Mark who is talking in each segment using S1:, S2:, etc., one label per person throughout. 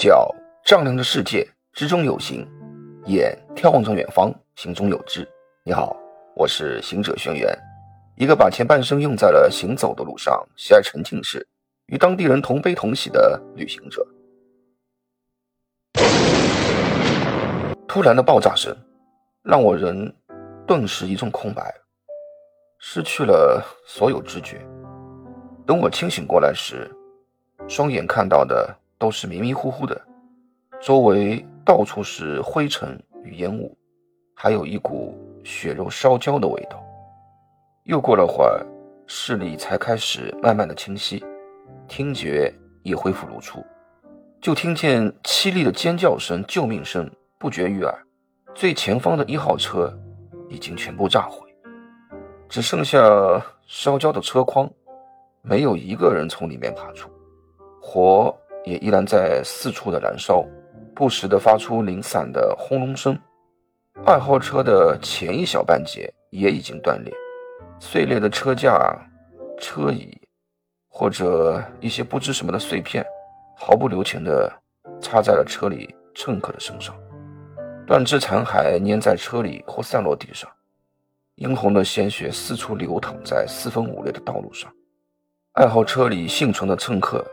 S1: 脚丈量着世界，之中有形；眼眺望着远方，心中有志。你好，我是行者轩辕，一个把前半生用在了行走的路上，喜爱沉浸式，与当地人同悲同喜的旅行者。突然的爆炸声，让我人顿时一阵空白，失去了所有知觉。等我清醒过来时，双眼看到的。都是迷迷糊糊的，周围到处是灰尘与烟雾，还有一股血肉烧焦的味道。又过了会儿，视力才开始慢慢的清晰，听觉也恢复如初，就听见凄厉的尖叫声、救命声不绝于耳。最前方的一号车已经全部炸毁，只剩下烧焦的车筐，没有一个人从里面爬出，火。也依然在四处的燃烧，不时的发出零散的轰隆声。二号车的前一小半截也已经断裂，碎裂的车架、车椅或者一些不知什么的碎片，毫不留情的插在了车里乘客的身上。断肢残骸粘在车里或散落地上，殷红的鲜血四处流淌在四分五裂的道路上。二号车里幸存的乘客。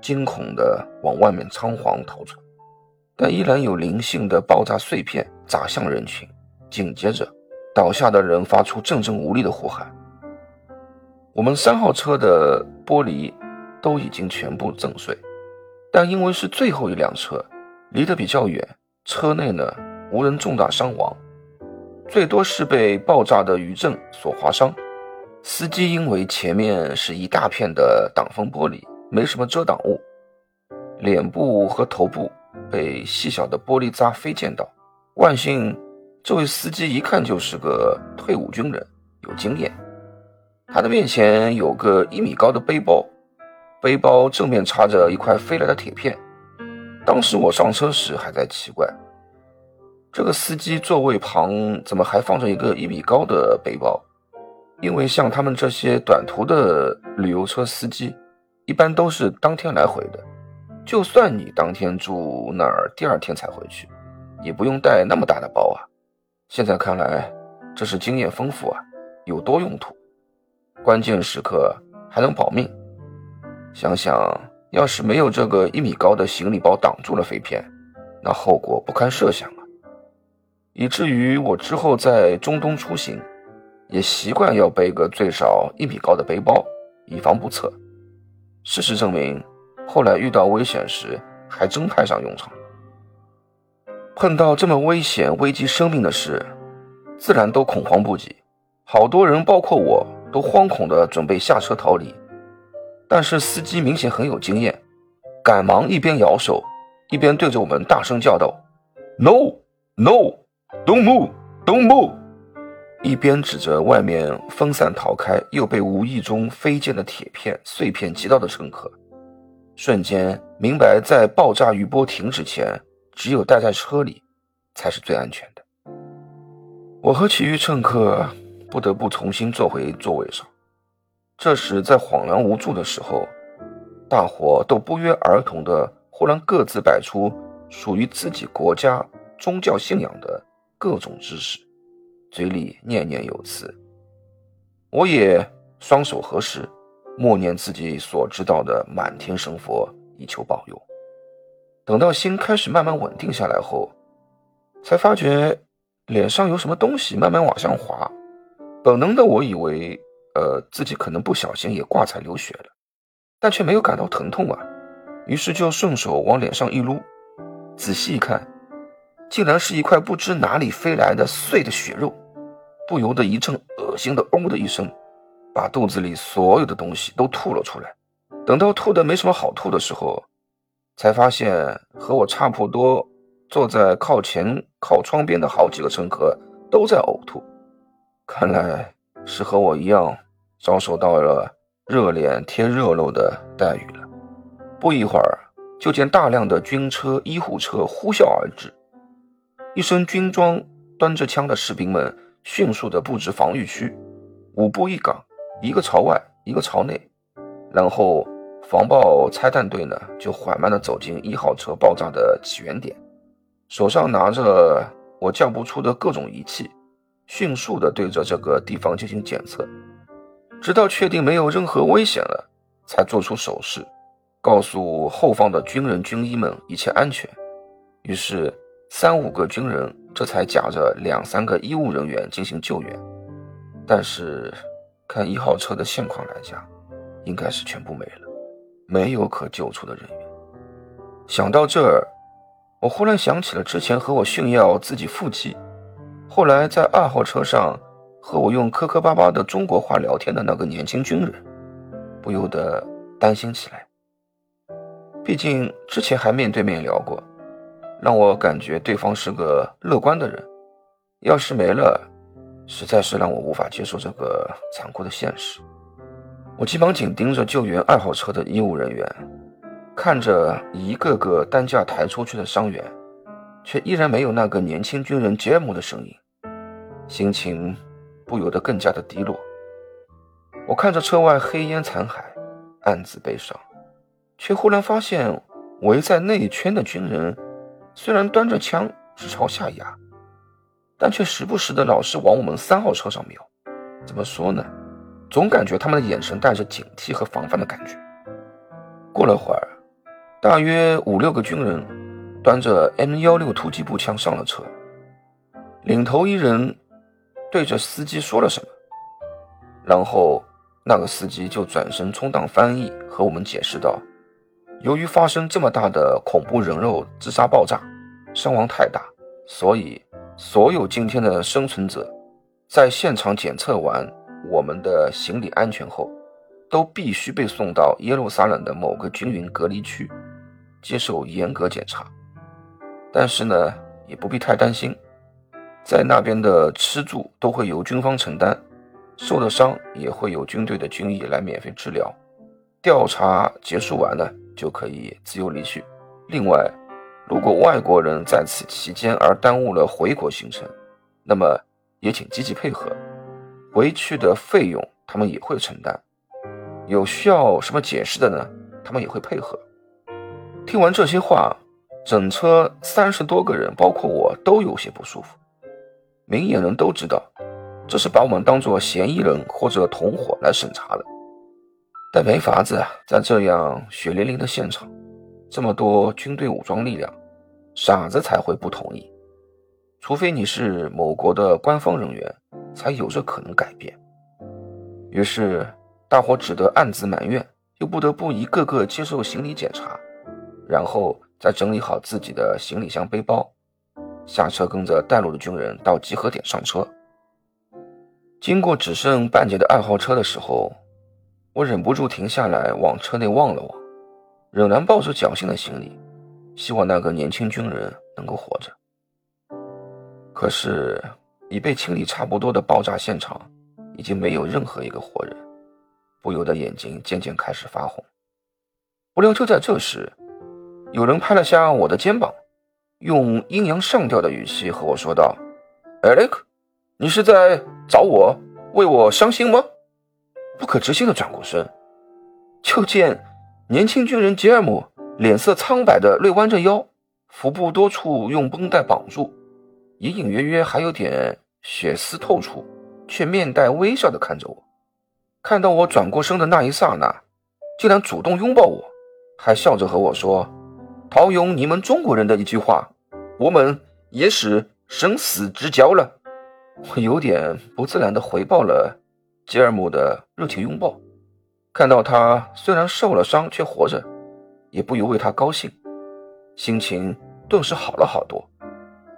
S1: 惊恐地往外面仓皇逃窜，但依然有零星的爆炸碎片砸向人群。紧接着，倒下的人发出阵阵无力的呼喊。我们三号车的玻璃都已经全部震碎，但因为是最后一辆车，离得比较远，车内呢无人重大伤亡，最多是被爆炸的余震所划伤。司机因为前面是一大片的挡风玻璃。没什么遮挡物，脸部和头部被细小的玻璃渣飞溅到。万幸，这位司机一看就是个退伍军人，有经验。他的面前有个一米高的背包，背包正面插着一块飞来的铁片。当时我上车时还在奇怪，这个司机座位旁怎么还放着一个一米高的背包？因为像他们这些短途的旅游车司机。一般都是当天来回的，就算你当天住那儿，第二天才回去，也不用带那么大的包啊。现在看来，这是经验丰富啊，有多用途，关键时刻还能保命。想想要是没有这个一米高的行李包挡住了飞片，那后果不堪设想啊。以至于我之后在中东出行，也习惯要背个最少一米高的背包，以防不测。事实证明，后来遇到危险时还真派上用场。碰到这么危险、危及生命的事，自然都恐慌不已。好多人，包括我都惶恐地准备下车逃离。但是司机明显很有经验，赶忙一边摇手，一边对着我们大声叫道：“No, no, don't move, don't move。”一边指着外面分散逃开又被无意中飞溅的铁片碎片击到的乘客，瞬间明白，在爆炸余波停止前，只有待在车里才是最安全的。我和其余乘客不得不重新坐回座位上。这时，在恍然无助的时候，大伙都不约而同的忽然各自摆出属于自己国家宗教信仰的各种知识。嘴里念念有词，我也双手合十，默念自己所知道的满天神佛，以求保佑。等到心开始慢慢稳定下来后，才发觉脸上有什么东西慢慢往上滑。本能的我以为，呃，自己可能不小心也挂彩流血了，但却没有感到疼痛啊。于是就顺手往脸上一撸，仔细一看。竟然是一块不知哪里飞来的碎的血肉，不由得一阵恶心的“呕”的一声，把肚子里所有的东西都吐了出来。等到吐的没什么好吐的时候，才发现和我差不多坐在靠前靠窗边的好几个乘客都在呕吐，看来是和我一样遭受到了热脸贴热肉的待遇了。不一会儿，就见大量的军车、医护车呼啸而至。一身军装、端着枪的士兵们迅速地布置防御区，五步一岗，一个朝外，一个朝内，然后防爆拆弹队呢就缓慢地走进一号车爆炸的起源点，手上拿着我叫不出的各种仪器，迅速地对着这个地方进行检测，直到确定没有任何危险了，才做出手势，告诉后方的军人军医们一切安全。于是三五个军人这才夹着两三个医务人员进行救援，但是看一号车的现况来讲，应该是全部没了，没有可救出的人员。想到这儿，我忽然想起了之前和我炫耀自己腹肌，后来在二号车上和我用磕磕巴巴的中国话聊天的那个年轻军人，不由得担心起来。毕竟之前还面对面聊过，让我感觉对方是个乐观的人。要是没了，实在是让我无法接受这个残酷的现实。我急忙紧盯着救援二号车的医务人员，看着一个个担架抬出去的伤员，却依然没有那个年轻军人杰姆的身影，心情不由得更加的低落。我看着车外黑烟残骸，暗自悲伤，却忽然发现围在内圈的军人，虽然端着枪是朝下压，但却时不时的老是往我们三号车上瞄。怎么说呢？总感觉他们的眼神带着警惕和防范的感觉。过了会儿，大约五六个军人端着 M 幺六突击步枪上了车，领头一人对着司机说了什么，然后那个司机就转身充当翻译，和我们解释道：“由于发生这么大的恐怖人肉自杀爆炸，伤亡太大，所以所有今天的生存者在现场检测完。”我们的行李安全后，都必须被送到耶路撒冷的某个军营隔离区，接受严格检查。但是呢，也不必太担心，在那边的吃住都会由军方承担，受了伤也会有军队的军医来免费治疗。调查结束完了就可以自由离去。另外，如果外国人在此期间而耽误了回国行程，那么也请积极配合。回去的费用他们也会承担，有需要什么解释的呢？他们也会配合。听完这些话，整车三十多个人，包括我，都有些不舒服。明眼人都知道，这是把我们当做嫌疑人或者同伙来审查了。但没法子啊，在这样血淋淋的现场，这么多军队武装力量，傻子才会不同意。除非你是某国的官方人员。才有着可能改变。于是，大伙只得暗自埋怨，又不得不一个个接受行李检查，然后再整理好自己的行李箱、背包，下车跟着带路的军人到集合点上车。经过只剩半截的二号车的时候，我忍不住停下来往车内望了望，仍然抱着侥幸的心理，希望那个年轻军人能够活着。可是。已被清理差不多的爆炸现场，已经没有任何一个活人，不由得眼睛渐渐开始发红。不料就在这时，有人拍了下我的肩膀，用阴阳上吊的语气和我说道：“Alex，你是在找我，为我伤心吗？”不可置信的转过身，就见年轻军人吉尔姆脸色苍白的略弯着腰，腹部多处用绷带绑住。隐隐约约还有点血丝透出，却面带微笑的看着我。看到我转过身的那一刹那，竟然主动拥抱我，还笑着和我说：“陶勇，你们中国人的一句话，我们也是生死之交了。”我有点不自然的回报了吉尔姆的热情拥抱。看到他虽然受了伤却活着，也不由为他高兴，心情顿时好了好多。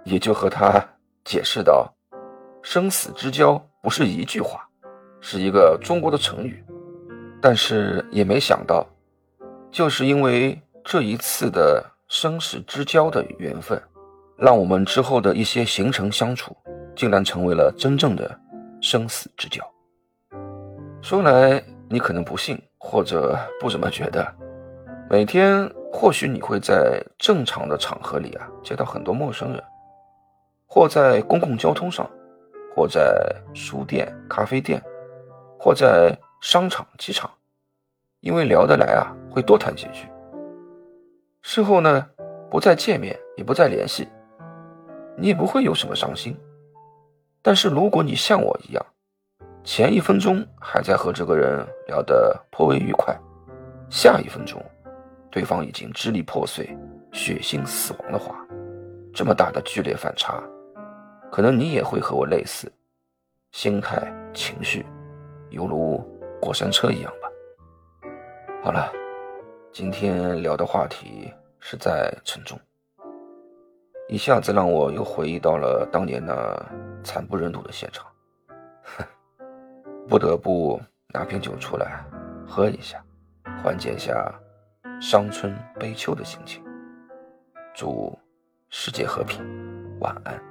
S1: 也就和他解释道：“生死之交不是一句话，是一个中国的成语。但是也没想到，就是因为这一次的生死之交的缘分，让我们之后的一些行程相处，竟然成为了真正的生死之交。说来你可能不信，或者不怎么觉得。每天或许你会在正常的场合里啊，接到很多陌生人。”或在公共交通上，或在书店、咖啡店，或在商场、机场，因为聊得来啊，会多谈几句。事后呢，不再见面，也不再联系，你也不会有什么伤心。但是如果你像我一样，前一分钟还在和这个人聊得颇为愉快，下一分钟，对方已经支离破碎、血腥死亡的话，这么大的剧烈反差，可能你也会和我类似，心态、情绪，犹如过山车一样吧。好了，今天聊的话题实在沉重，一下子让我又回忆到了当年那惨不忍睹的现场。不得不拿瓶酒出来喝一下，缓解一下伤春悲秋的心情。祝世界和平，晚安。